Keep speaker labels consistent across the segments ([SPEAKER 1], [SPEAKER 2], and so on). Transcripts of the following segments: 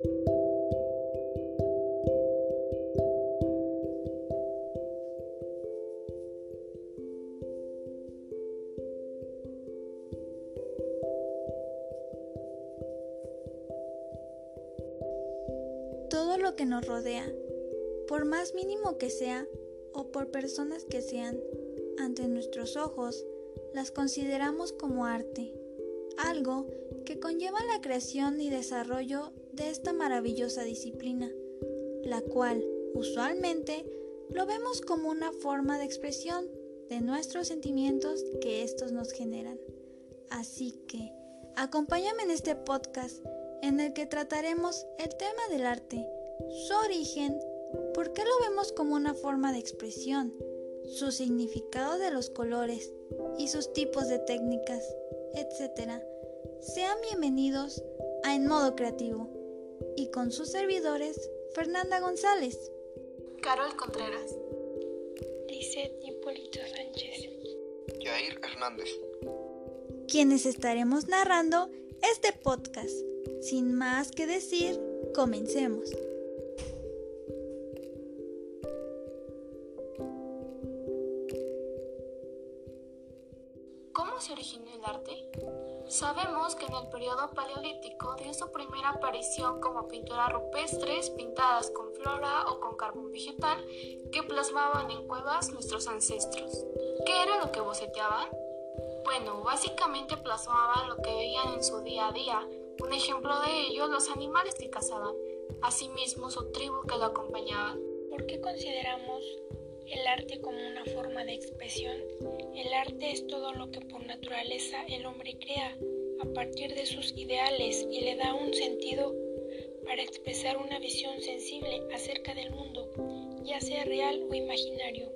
[SPEAKER 1] Todo lo que nos rodea, por más mínimo que sea o por personas que sean, ante nuestros ojos, las consideramos como arte, algo que conlleva la creación y desarrollo de esta maravillosa disciplina, la cual usualmente lo vemos como una forma de expresión de nuestros sentimientos que estos nos generan. Así que, acompáñame en este podcast en el que trataremos el tema del arte, su origen, por qué lo vemos como una forma de expresión, su significado de los colores y sus tipos de técnicas, etc. Sean bienvenidos a En Modo Creativo y con sus servidores Fernanda González,
[SPEAKER 2] Carol Contreras,
[SPEAKER 3] Lizeth Hipólito Sánchez,
[SPEAKER 4] Jair Hernández,
[SPEAKER 1] quienes estaremos narrando este podcast. Sin más que decir, comencemos.
[SPEAKER 2] ¿Cómo se originó el arte? Sabemos que en el periodo paleolítico dio su primera aparición como pinturas rupestres pintadas con flora o con carbón vegetal que plasmaban en cuevas nuestros ancestros. ¿Qué era lo que boceteaban? Bueno, básicamente plasmaban lo que veían en su día a día. Un ejemplo de ello, los animales que cazaban, asimismo su tribu que lo acompañaban.
[SPEAKER 3] ¿Por qué consideramos el arte como una forma de expresión? El arte es todo lo que por naturaleza el hombre crea a partir de sus ideales y le da un sentido para expresar una visión sensible acerca del mundo, ya sea real o imaginario.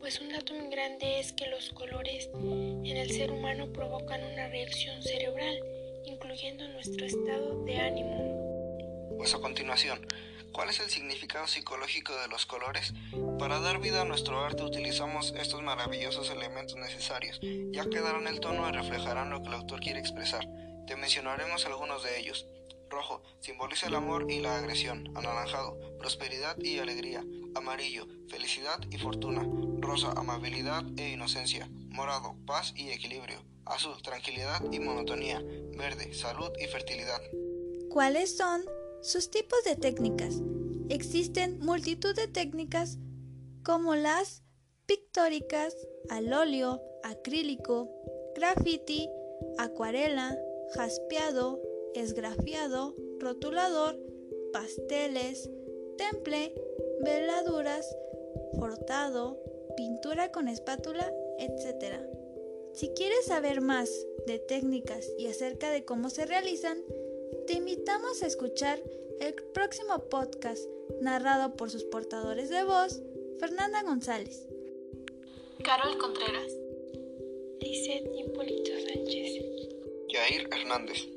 [SPEAKER 3] Pues un dato muy grande es que los colores en el ser humano provocan una reacción cerebral, incluyendo nuestro estado de ánimo.
[SPEAKER 4] Pues a continuación, ¿cuál es el significado psicológico de los colores? Para dar vida a nuestro arte utilizamos estos maravillosos elementos necesarios, ya que darán el tono y reflejarán lo que el autor quiere expresar. Te mencionaremos algunos de ellos. Rojo simboliza el amor y la agresión. Anaranjado, prosperidad y alegría. Amarillo, felicidad y fortuna. Rosa, amabilidad e inocencia. Morado, paz y equilibrio. Azul, tranquilidad y monotonía. Verde, salud y fertilidad.
[SPEAKER 1] ¿Cuáles son sus tipos de técnicas? Existen multitud de técnicas como las pictóricas, al óleo, acrílico, graffiti, acuarela, jaspeado, esgrafiado, rotulador, pasteles, temple, veladuras, fortado, pintura con espátula, etc. Si quieres saber más de técnicas y acerca de cómo se realizan, te invitamos a escuchar el próximo podcast narrado por sus portadores de voz, Fernanda González,
[SPEAKER 2] Carol Contreras,
[SPEAKER 3] Lizeth Hipólito Sánchez,
[SPEAKER 4] Jair Hernández.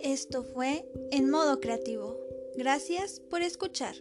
[SPEAKER 1] Esto fue En Modo Creativo. Gracias por escuchar.